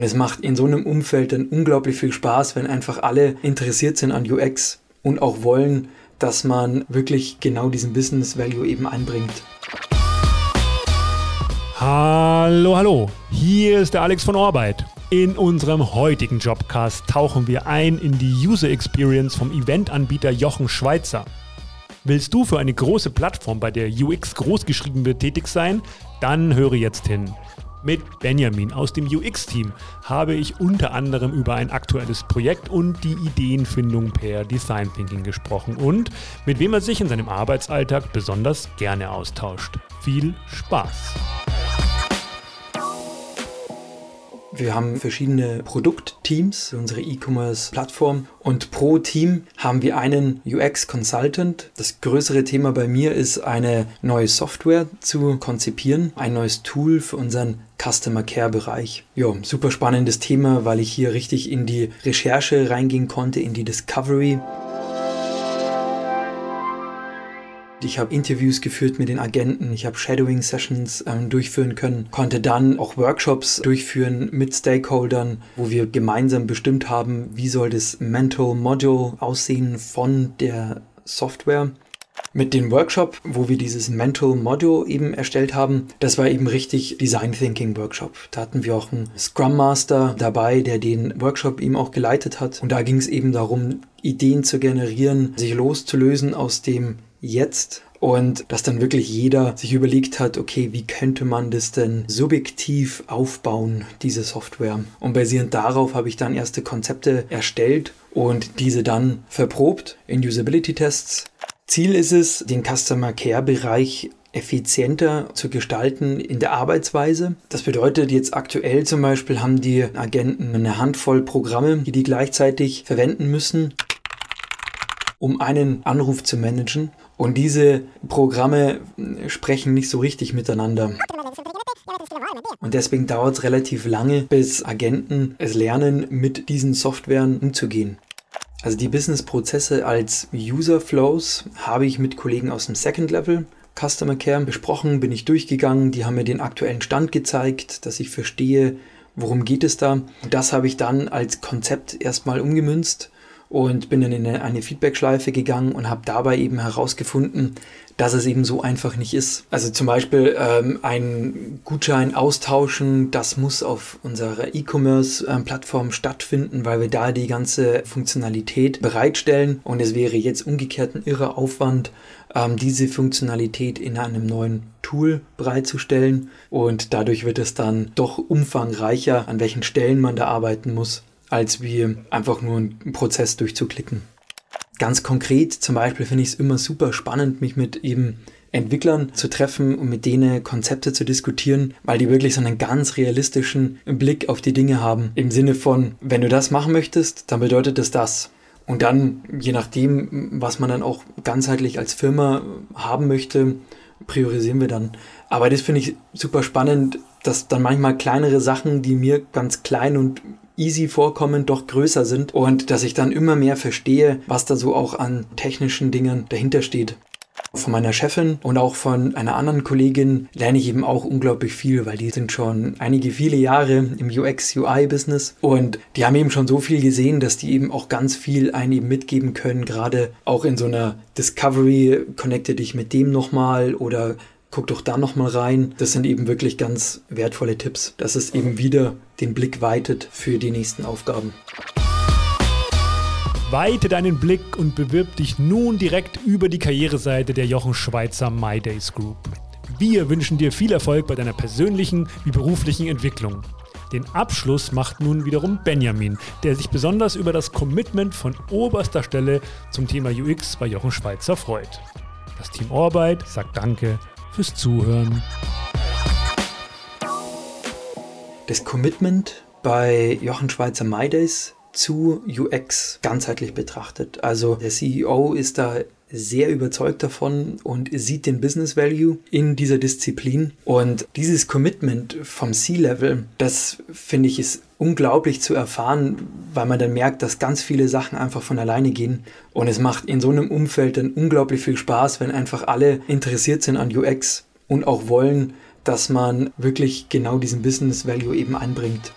Es macht in so einem Umfeld dann unglaublich viel Spaß, wenn einfach alle interessiert sind an UX und auch wollen, dass man wirklich genau diesen Business Value eben einbringt. Hallo, hallo, hier ist der Alex von Orbeit. In unserem heutigen Jobcast tauchen wir ein in die User Experience vom Eventanbieter Jochen Schweizer. Willst du für eine große Plattform, bei der UX großgeschrieben wird, tätig sein? Dann höre jetzt hin. Mit Benjamin aus dem UX-Team habe ich unter anderem über ein aktuelles Projekt und die Ideenfindung per Design Thinking gesprochen und mit wem er sich in seinem Arbeitsalltag besonders gerne austauscht. Viel Spaß! Wir haben verschiedene Produktteams, unsere E-Commerce-Plattform. Und pro Team haben wir einen UX-Consultant. Das größere Thema bei mir ist, eine neue Software zu konzipieren, ein neues Tool für unseren Customer Care Bereich. Ja, super spannendes Thema, weil ich hier richtig in die Recherche reingehen konnte, in die Discovery. Ich habe Interviews geführt mit den Agenten, ich habe Shadowing-Sessions ähm, durchführen können, konnte dann auch Workshops durchführen mit Stakeholdern, wo wir gemeinsam bestimmt haben, wie soll das Mental Module aussehen von der Software. Mit dem Workshop, wo wir dieses Mental Module eben erstellt haben, das war eben richtig Design Thinking Workshop. Da hatten wir auch einen Scrum Master dabei, der den Workshop eben auch geleitet hat. Und da ging es eben darum, Ideen zu generieren, sich loszulösen aus dem jetzt und dass dann wirklich jeder sich überlegt hat, okay, wie könnte man das denn subjektiv aufbauen, diese Software. Und basierend darauf habe ich dann erste Konzepte erstellt und diese dann verprobt in Usability-Tests. Ziel ist es, den Customer Care-Bereich effizienter zu gestalten in der Arbeitsweise. Das bedeutet jetzt aktuell zum Beispiel haben die Agenten eine Handvoll Programme, die die gleichzeitig verwenden müssen, um einen Anruf zu managen. Und diese Programme sprechen nicht so richtig miteinander. Und deswegen dauert es relativ lange, bis Agenten es lernen, mit diesen Softwaren umzugehen. Also die Business-Prozesse als User-Flows habe ich mit Kollegen aus dem Second Level Customer Care besprochen, bin ich durchgegangen, die haben mir den aktuellen Stand gezeigt, dass ich verstehe, worum geht es da. Und das habe ich dann als Konzept erstmal umgemünzt und bin dann in eine, Feedback-Schleife gegangen und habe dabei eben herausgefunden, dass es eben so einfach nicht ist. Also zum Beispiel ähm, ein Gutschein austauschen, das muss auf unserer E-Commerce-Plattform stattfinden, weil wir da die ganze Funktionalität bereitstellen. Und es wäre jetzt umgekehrt ein irrer Aufwand, ähm, diese Funktionalität in einem neuen Tool bereitzustellen. Und dadurch wird es dann doch umfangreicher, an welchen Stellen man da arbeiten muss als wie einfach nur einen Prozess durchzuklicken. Ganz konkret zum Beispiel finde ich es immer super spannend, mich mit eben Entwicklern zu treffen und mit denen Konzepte zu diskutieren, weil die wirklich so einen ganz realistischen Blick auf die Dinge haben. Im Sinne von, wenn du das machen möchtest, dann bedeutet es das. Und dann, je nachdem, was man dann auch ganzheitlich als Firma haben möchte, priorisieren wir dann. Aber das finde ich super spannend, dass dann manchmal kleinere Sachen, die mir ganz klein und easy vorkommen, doch größer sind und dass ich dann immer mehr verstehe, was da so auch an technischen Dingen dahinter steht. Von meiner Chefin und auch von einer anderen Kollegin lerne ich eben auch unglaublich viel, weil die sind schon einige viele Jahre im UX-UI-Business und die haben eben schon so viel gesehen, dass die eben auch ganz viel einen eben mitgeben können, gerade auch in so einer Discovery, connecte dich mit dem nochmal oder guck doch da nochmal rein. Das sind eben wirklich ganz wertvolle Tipps, dass es eben wieder den Blick weitet für die nächsten Aufgaben. Weite deinen Blick und bewirb dich nun direkt über die Karriereseite der Jochen Schweizer MyDays Group. Wir wünschen dir viel Erfolg bei deiner persönlichen wie beruflichen Entwicklung. Den Abschluss macht nun wiederum Benjamin, der sich besonders über das Commitment von oberster Stelle zum Thema UX bei Jochen Schweizer freut. Das Team Orbeit sagt Danke fürs Zuhören. Das Commitment bei Jochen Schweizer MyDays zu UX ganzheitlich betrachtet. Also der CEO ist da sehr überzeugt davon und sieht den Business Value in dieser Disziplin. Und dieses Commitment vom C-Level, das finde ich ist unglaublich zu erfahren, weil man dann merkt, dass ganz viele Sachen einfach von alleine gehen. Und es macht in so einem Umfeld dann unglaublich viel Spaß, wenn einfach alle interessiert sind an UX und auch wollen, dass man wirklich genau diesen Business Value eben einbringt.